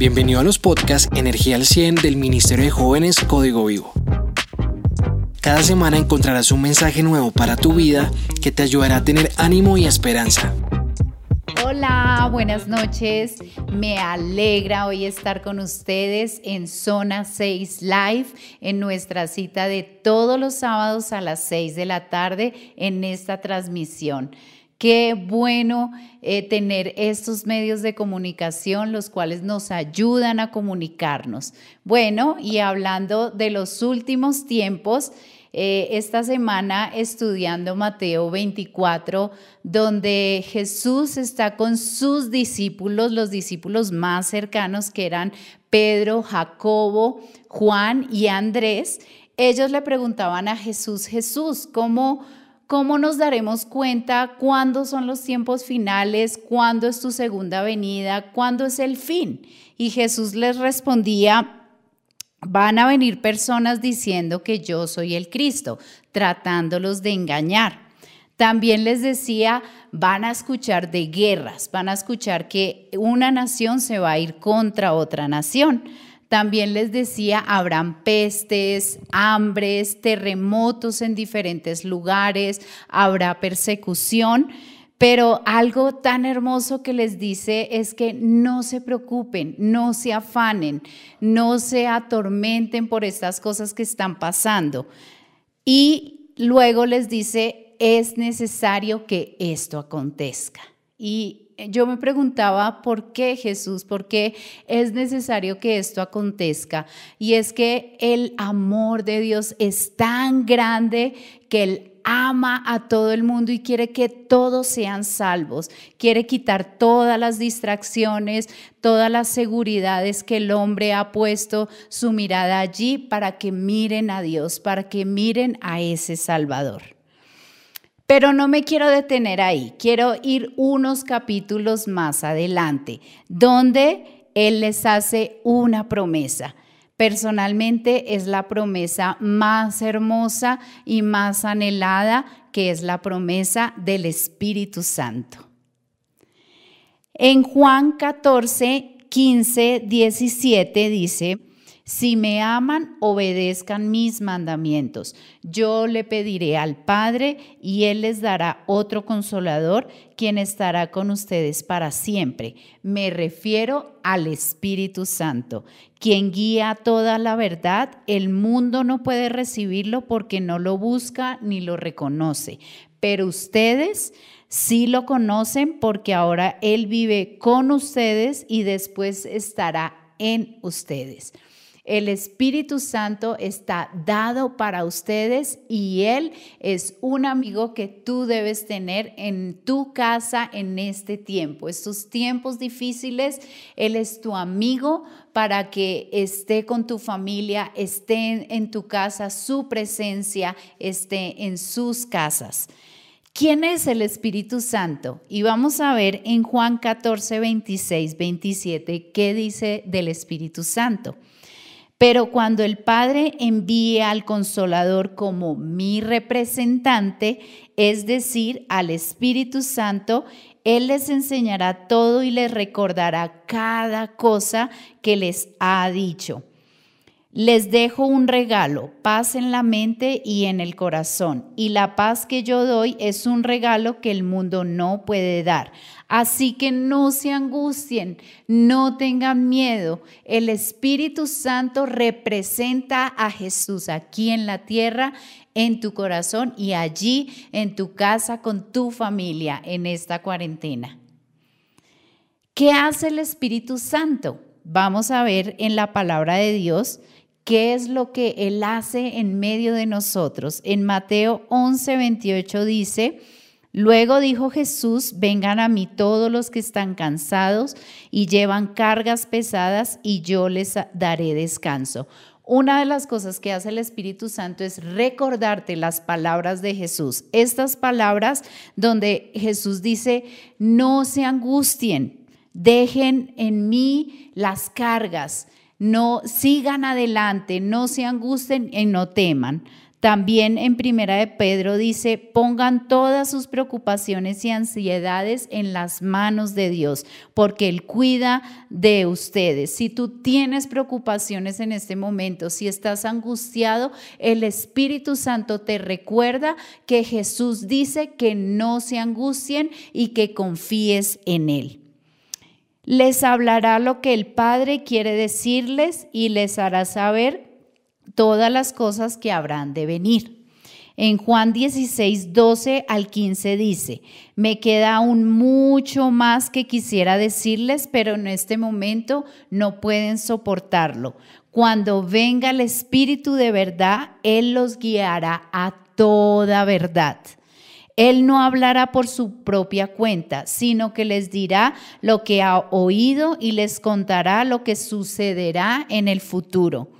Bienvenido a los podcasts Energía al 100 del Ministerio de Jóvenes Código Vivo. Cada semana encontrarás un mensaje nuevo para tu vida que te ayudará a tener ánimo y esperanza. Hola, buenas noches. Me alegra hoy estar con ustedes en Zona 6 Live, en nuestra cita de todos los sábados a las 6 de la tarde en esta transmisión. Qué bueno eh, tener estos medios de comunicación, los cuales nos ayudan a comunicarnos. Bueno, y hablando de los últimos tiempos, eh, esta semana estudiando Mateo 24, donde Jesús está con sus discípulos, los discípulos más cercanos que eran Pedro, Jacobo, Juan y Andrés. Ellos le preguntaban a Jesús, Jesús, ¿cómo ¿Cómo nos daremos cuenta cuándo son los tiempos finales, cuándo es tu segunda venida, cuándo es el fin? Y Jesús les respondía, van a venir personas diciendo que yo soy el Cristo, tratándolos de engañar. También les decía, van a escuchar de guerras, van a escuchar que una nación se va a ir contra otra nación. También les decía, habrán pestes, hambres, terremotos en diferentes lugares, habrá persecución. Pero algo tan hermoso que les dice es que no se preocupen, no se afanen, no se atormenten por estas cosas que están pasando. Y luego les dice, es necesario que esto acontezca. Y yo me preguntaba por qué Jesús, por qué es necesario que esto acontezca. Y es que el amor de Dios es tan grande que Él ama a todo el mundo y quiere que todos sean salvos. Quiere quitar todas las distracciones, todas las seguridades que el hombre ha puesto su mirada allí para que miren a Dios, para que miren a ese Salvador. Pero no me quiero detener ahí, quiero ir unos capítulos más adelante, donde Él les hace una promesa. Personalmente es la promesa más hermosa y más anhelada, que es la promesa del Espíritu Santo. En Juan 14, 15, 17 dice, si me aman, obedezcan mis mandamientos. Yo le pediré al Padre y Él les dará otro consolador, quien estará con ustedes para siempre. Me refiero al Espíritu Santo, quien guía toda la verdad. El mundo no puede recibirlo porque no lo busca ni lo reconoce. Pero ustedes sí lo conocen porque ahora Él vive con ustedes y después estará en ustedes. El Espíritu Santo está dado para ustedes y Él es un amigo que tú debes tener en tu casa en este tiempo. Estos tiempos difíciles, Él es tu amigo para que esté con tu familia, esté en tu casa, su presencia esté en sus casas. ¿Quién es el Espíritu Santo? Y vamos a ver en Juan 14, 26, 27 qué dice del Espíritu Santo. Pero cuando el Padre envíe al consolador como mi representante, es decir, al Espíritu Santo, Él les enseñará todo y les recordará cada cosa que les ha dicho. Les dejo un regalo, paz en la mente y en el corazón. Y la paz que yo doy es un regalo que el mundo no puede dar. Así que no se angustien, no tengan miedo. El Espíritu Santo representa a Jesús aquí en la tierra, en tu corazón y allí en tu casa con tu familia en esta cuarentena. ¿Qué hace el Espíritu Santo? Vamos a ver en la palabra de Dios qué es lo que Él hace en medio de nosotros. En Mateo 11, 28 dice, Luego dijo Jesús, vengan a mí todos los que están cansados y llevan cargas pesadas y yo les daré descanso. Una de las cosas que hace el Espíritu Santo es recordarte las palabras de Jesús. Estas palabras donde Jesús dice, no se angustien, dejen en mí las cargas, no sigan adelante, no se angusten y no teman. También en Primera de Pedro dice, pongan todas sus preocupaciones y ansiedades en las manos de Dios, porque Él cuida de ustedes. Si tú tienes preocupaciones en este momento, si estás angustiado, el Espíritu Santo te recuerda que Jesús dice que no se angustien y que confíes en Él. Les hablará lo que el Padre quiere decirles y les hará saber todas las cosas que habrán de venir. En Juan 16, 12 al 15 dice, me queda aún mucho más que quisiera decirles, pero en este momento no pueden soportarlo. Cuando venga el Espíritu de verdad, Él los guiará a toda verdad. Él no hablará por su propia cuenta, sino que les dirá lo que ha oído y les contará lo que sucederá en el futuro.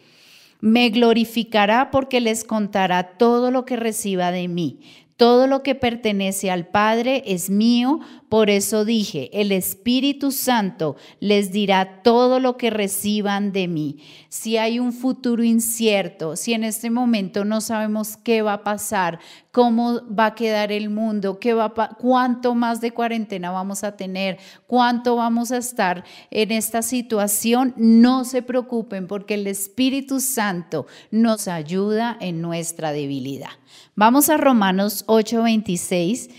Me glorificará porque les contará todo lo que reciba de mí. Todo lo que pertenece al Padre es mío, por eso dije, el Espíritu Santo les dirá todo lo que reciban de mí. Si hay un futuro incierto, si en este momento no sabemos qué va a pasar, cómo va a quedar el mundo, qué va cuánto más de cuarentena vamos a tener, cuánto vamos a estar en esta situación, no se preocupen porque el Espíritu Santo nos ayuda en nuestra debilidad. Vamos a Romanos 8:26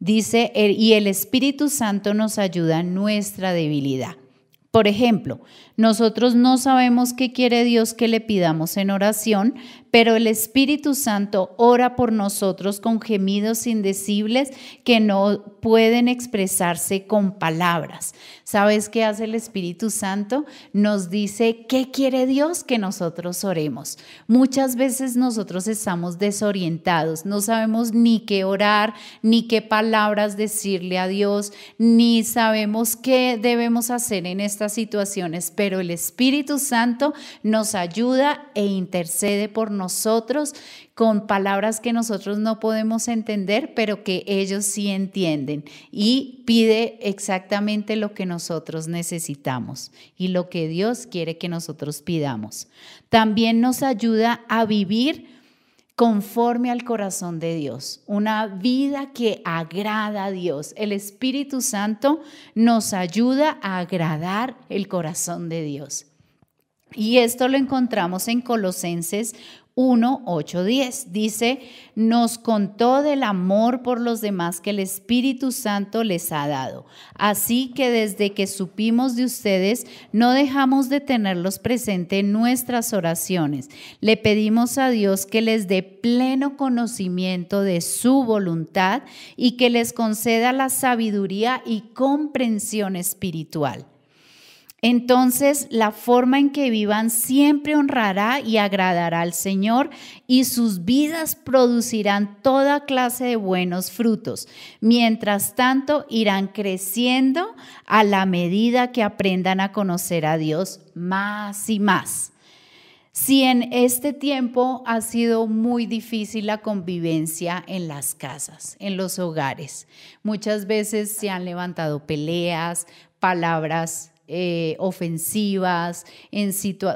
Dice, y el Espíritu Santo nos ayuda en nuestra debilidad. Por ejemplo, nosotros no sabemos qué quiere Dios que le pidamos en oración, pero el Espíritu Santo ora por nosotros con gemidos indecibles que no pueden expresarse con palabras. ¿Sabes qué hace el Espíritu Santo? Nos dice qué quiere Dios que nosotros oremos. Muchas veces nosotros estamos desorientados, no sabemos ni qué orar, ni qué palabras decirle a Dios, ni sabemos qué debemos hacer en estas situaciones, pero el Espíritu Santo nos ayuda e intercede por nosotros con palabras que nosotros no podemos entender, pero que ellos sí entienden y pide exactamente lo que nosotros necesitamos y lo que Dios quiere que nosotros pidamos. También nos ayuda a vivir conforme al corazón de Dios, una vida que agrada a Dios. El Espíritu Santo nos ayuda a agradar el corazón de Dios. Y esto lo encontramos en Colosenses 1, 8, 10. Dice, nos contó del amor por los demás que el Espíritu Santo les ha dado. Así que desde que supimos de ustedes, no dejamos de tenerlos presente en nuestras oraciones. Le pedimos a Dios que les dé pleno conocimiento de su voluntad y que les conceda la sabiduría y comprensión espiritual entonces la forma en que vivan siempre honrará y agradará al Señor y sus vidas producirán toda clase de buenos frutos. Mientras tanto, irán creciendo a la medida que aprendan a conocer a Dios más y más. Si en este tiempo ha sido muy difícil la convivencia en las casas, en los hogares, muchas veces se han levantado peleas, palabras eh, ofensivas en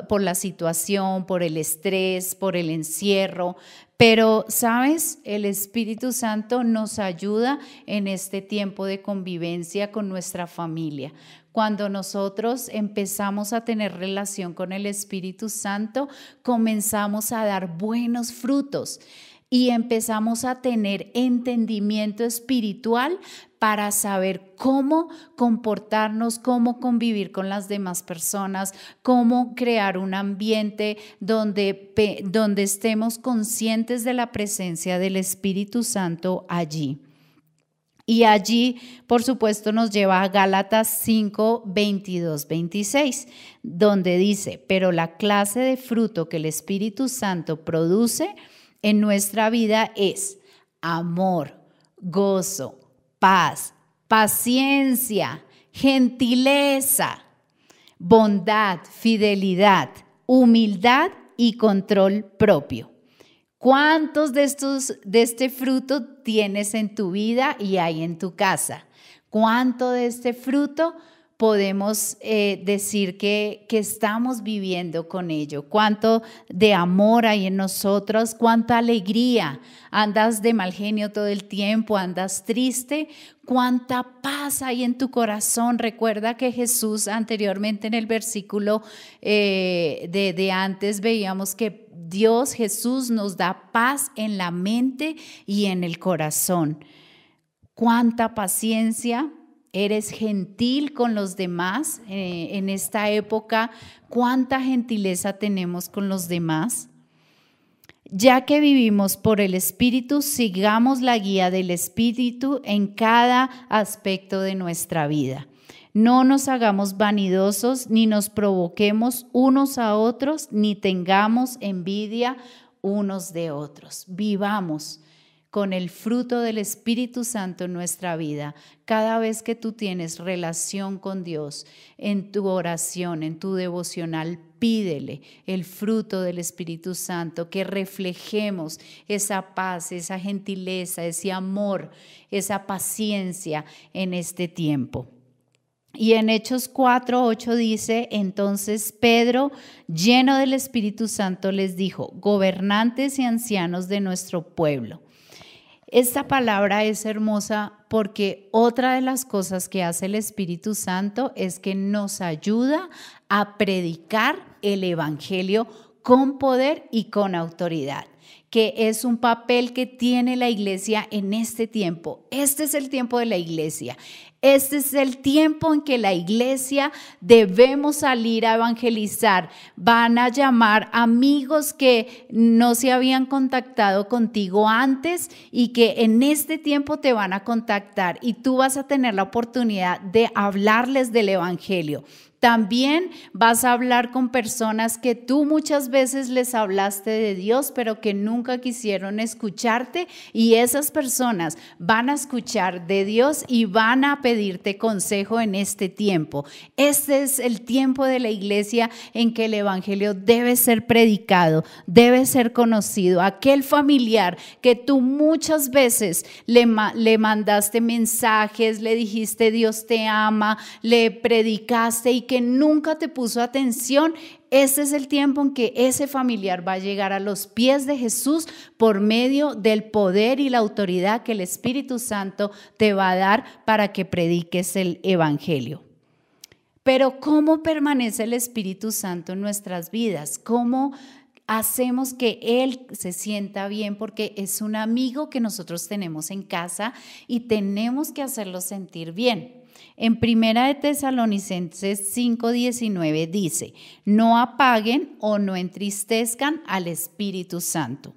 por la situación, por el estrés, por el encierro. Pero, ¿sabes? El Espíritu Santo nos ayuda en este tiempo de convivencia con nuestra familia. Cuando nosotros empezamos a tener relación con el Espíritu Santo, comenzamos a dar buenos frutos y empezamos a tener entendimiento espiritual para saber cómo comportarnos, cómo convivir con las demás personas, cómo crear un ambiente donde, donde estemos conscientes de la presencia del Espíritu Santo allí. Y allí, por supuesto, nos lleva a Gálatas 5, 22, 26, donde dice, pero la clase de fruto que el Espíritu Santo produce en nuestra vida es amor, gozo, paz, paciencia, gentileza, bondad, fidelidad, humildad y control propio. ¿Cuántos de estos de este fruto tienes en tu vida y hay en tu casa? ¿Cuánto de este fruto podemos eh, decir que, que, estamos viviendo con ello, cuánto de amor hay en nosotros, cuánta alegría. Andas de mal genio todo el tiempo, andas triste, cuánta paz hay en tu corazón. Recuerda que Jesús anteriormente en el versículo eh, de, de antes veíamos que Dios Jesús nos da paz en la mente y en el corazón. Cuánta paciencia, eres gentil con los demás eh, en esta época, cuánta gentileza tenemos con los demás. Ya que vivimos por el Espíritu, sigamos la guía del Espíritu en cada aspecto de nuestra vida. No nos hagamos vanidosos, ni nos provoquemos unos a otros, ni tengamos envidia unos de otros. Vivamos con el fruto del Espíritu Santo en nuestra vida. Cada vez que tú tienes relación con Dios, en tu oración, en tu devocional, pídele el fruto del Espíritu Santo, que reflejemos esa paz, esa gentileza, ese amor, esa paciencia en este tiempo. Y en Hechos 4, 8 dice, entonces Pedro, lleno del Espíritu Santo, les dijo, gobernantes y ancianos de nuestro pueblo, esta palabra es hermosa porque otra de las cosas que hace el Espíritu Santo es que nos ayuda a predicar el Evangelio con poder y con autoridad que es un papel que tiene la iglesia en este tiempo. Este es el tiempo de la iglesia. Este es el tiempo en que la iglesia debemos salir a evangelizar. Van a llamar amigos que no se habían contactado contigo antes y que en este tiempo te van a contactar y tú vas a tener la oportunidad de hablarles del evangelio. También vas a hablar con personas que tú muchas veces les hablaste de Dios, pero que nunca quisieron escucharte y esas personas van a escuchar de Dios y van a pedirte consejo en este tiempo. Este es el tiempo de la iglesia en que el Evangelio debe ser predicado, debe ser conocido. Aquel familiar que tú muchas veces le, le mandaste mensajes, le dijiste Dios te ama, le predicaste y que nunca te puso atención, este es el tiempo en que ese familiar va a llegar a los pies de Jesús por medio del poder y la autoridad que el Espíritu Santo te va a dar para que prediques el Evangelio. Pero ¿cómo permanece el Espíritu Santo en nuestras vidas? ¿Cómo hacemos que Él se sienta bien? Porque es un amigo que nosotros tenemos en casa y tenemos que hacerlo sentir bien. En Primera de Tesalonicenses 5:19 dice, no apaguen o no entristezcan al Espíritu Santo.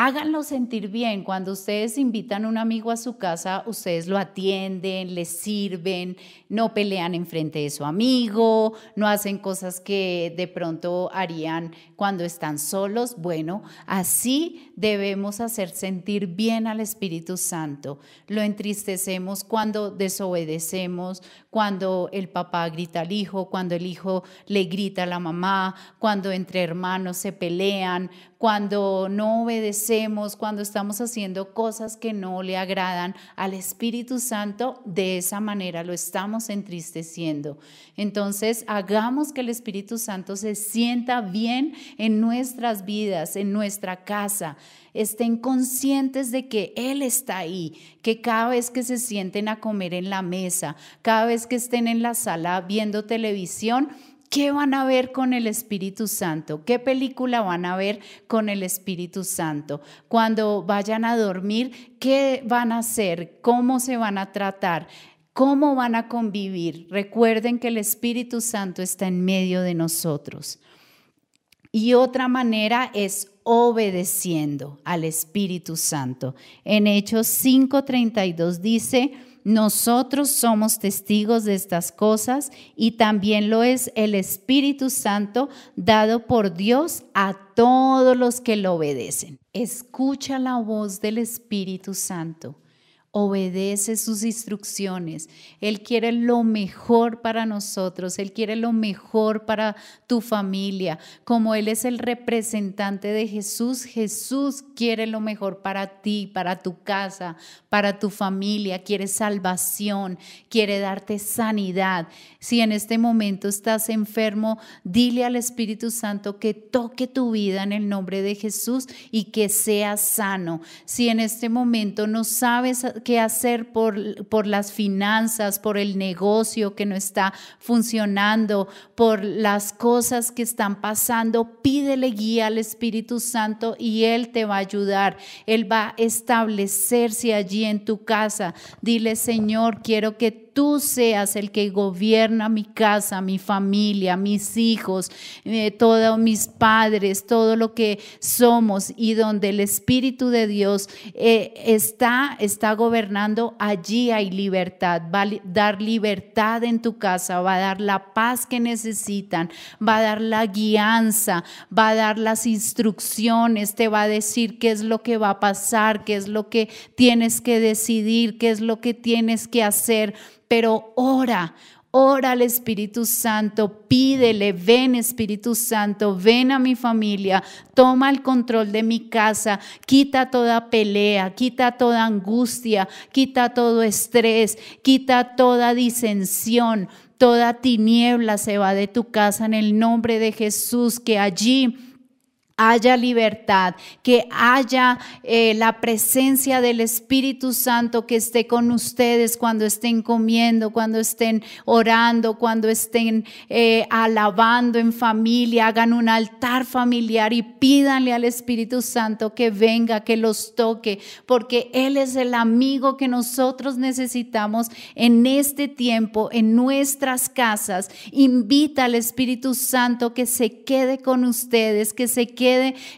Háganlo sentir bien. Cuando ustedes invitan a un amigo a su casa, ustedes lo atienden, le sirven, no pelean enfrente de su amigo, no hacen cosas que de pronto harían cuando están solos. Bueno, así debemos hacer sentir bien al Espíritu Santo. Lo entristecemos cuando desobedecemos, cuando el papá grita al hijo, cuando el hijo le grita a la mamá, cuando entre hermanos se pelean, cuando no obedecemos, cuando estamos haciendo cosas que no le agradan al Espíritu Santo, de esa manera lo estamos entristeciendo. Entonces, hagamos que el Espíritu Santo se sienta bien en nuestras vidas, en nuestra casa. Estén conscientes de que Él está ahí, que cada vez que se sienten a comer en la mesa, cada vez que estén en la sala viendo televisión, ¿Qué van a ver con el Espíritu Santo? ¿Qué película van a ver con el Espíritu Santo? Cuando vayan a dormir, ¿qué van a hacer? ¿Cómo se van a tratar? ¿Cómo van a convivir? Recuerden que el Espíritu Santo está en medio de nosotros. Y otra manera es obedeciendo al Espíritu Santo. En Hechos 5:32 dice, nosotros somos testigos de estas cosas y también lo es el Espíritu Santo dado por Dios a todos los que lo obedecen. Escucha la voz del Espíritu Santo. Obedece sus instrucciones. Él quiere lo mejor para nosotros. Él quiere lo mejor para tu familia. Como Él es el representante de Jesús, Jesús quiere lo mejor para ti, para tu casa, para tu familia. Quiere salvación, quiere darte sanidad. Si en este momento estás enfermo, dile al Espíritu Santo que toque tu vida en el nombre de Jesús y que seas sano. Si en este momento no sabes qué hacer por, por las finanzas, por el negocio que no está funcionando, por las cosas que están pasando, pídele guía al Espíritu Santo y Él te va a ayudar. Él va a establecerse allí en tu casa. Dile, Señor, quiero que tú seas el que gobierna mi casa, mi familia, mis hijos, eh, todos mis padres, todo lo que somos y donde el Espíritu de Dios eh, está, está gobernando, allí hay libertad. Va a dar libertad en tu casa, va a dar la paz que necesitan, va a dar la guianza, va a dar las instrucciones, te va a decir qué es lo que va a pasar, qué es lo que tienes que decidir, qué es lo que tienes que hacer pero ora, ora al Espíritu Santo, pídele, ven Espíritu Santo, ven a mi familia, toma el control de mi casa, quita toda pelea, quita toda angustia, quita todo estrés, quita toda disensión. Toda tiniebla se va de tu casa en el nombre de Jesús, que allí haya libertad, que haya eh, la presencia del Espíritu Santo que esté con ustedes cuando estén comiendo, cuando estén orando, cuando estén eh, alabando en familia, hagan un altar familiar y pídanle al Espíritu Santo que venga, que los toque, porque Él es el amigo que nosotros necesitamos en este tiempo, en nuestras casas. Invita al Espíritu Santo que se quede con ustedes, que se quede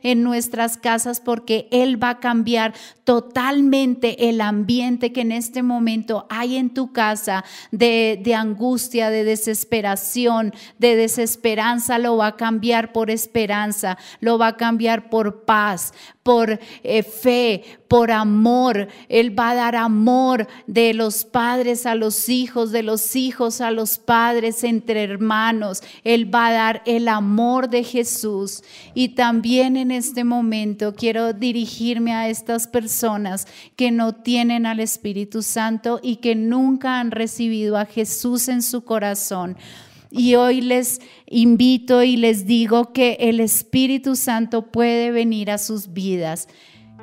en nuestras casas porque Él va a cambiar totalmente el ambiente que en este momento hay en tu casa de, de angustia, de desesperación, de desesperanza, lo va a cambiar por esperanza, lo va a cambiar por paz, por eh, fe, por amor. Él va a dar amor de los padres a los hijos, de los hijos a los padres, entre hermanos. Él va a dar el amor de Jesús. Y también en este momento quiero dirigirme a estas personas que no tienen al Espíritu Santo y que nunca han recibido a Jesús en su corazón. Y hoy les invito y les digo que el Espíritu Santo puede venir a sus vidas.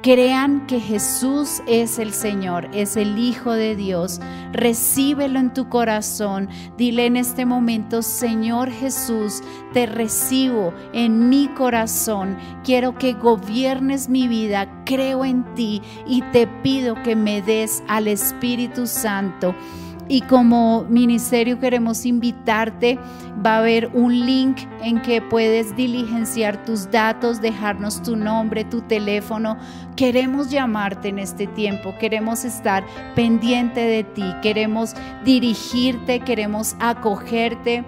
Crean que Jesús es el Señor, es el Hijo de Dios. Recíbelo en tu corazón. Dile en este momento, Señor Jesús, te recibo en mi corazón. Quiero que gobiernes mi vida. Creo en ti y te pido que me des al Espíritu Santo. Y como ministerio queremos invitarte, va a haber un link en que puedes diligenciar tus datos, dejarnos tu nombre, tu teléfono. Queremos llamarte en este tiempo, queremos estar pendiente de ti, queremos dirigirte, queremos acogerte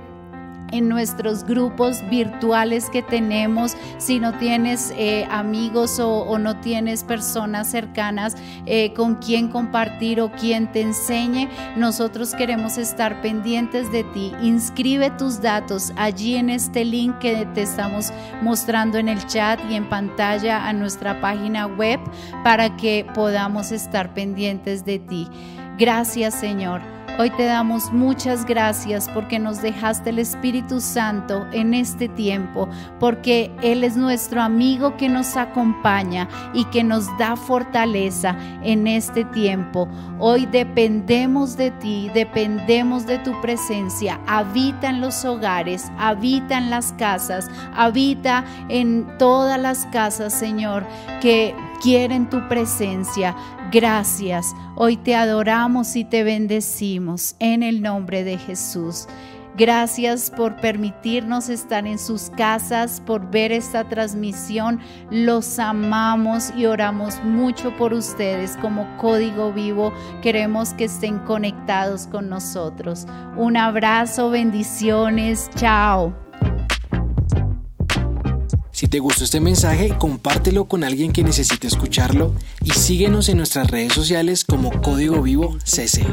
en nuestros grupos virtuales que tenemos. Si no tienes eh, amigos o, no tienes personas cercanas eh, con quien compartir o quien te enseñe, nosotros queremos estar pendientes de ti. Inscribe tus datos allí en este link que te estamos mostrando en el chat y en pantalla a nuestra página web para que podamos estar pendientes de ti. Gracias Señor Hoy te damos muchas gracias porque nos dejaste el Espíritu Santo en este tiempo, porque Él es nuestro amigo que nos acompaña y que nos da fortaleza en este tiempo. Hoy dependemos de ti, dependemos de tu presencia. Habita en los hogares, habita en las casas, habita en todas las casas, Señor, que quieren tu presencia. Gracias. Hoy te adoramos y te bendecimos en el nombre de Jesús. Gracias por permitirnos estar en sus casas, por ver esta transmisión. Los amamos y oramos mucho por ustedes como código vivo. Queremos que estén conectados con nosotros. Un abrazo, bendiciones. Chao. Te gustó este mensaje, compártelo con alguien que necesite escucharlo y síguenos en nuestras redes sociales como Código Vivo CC.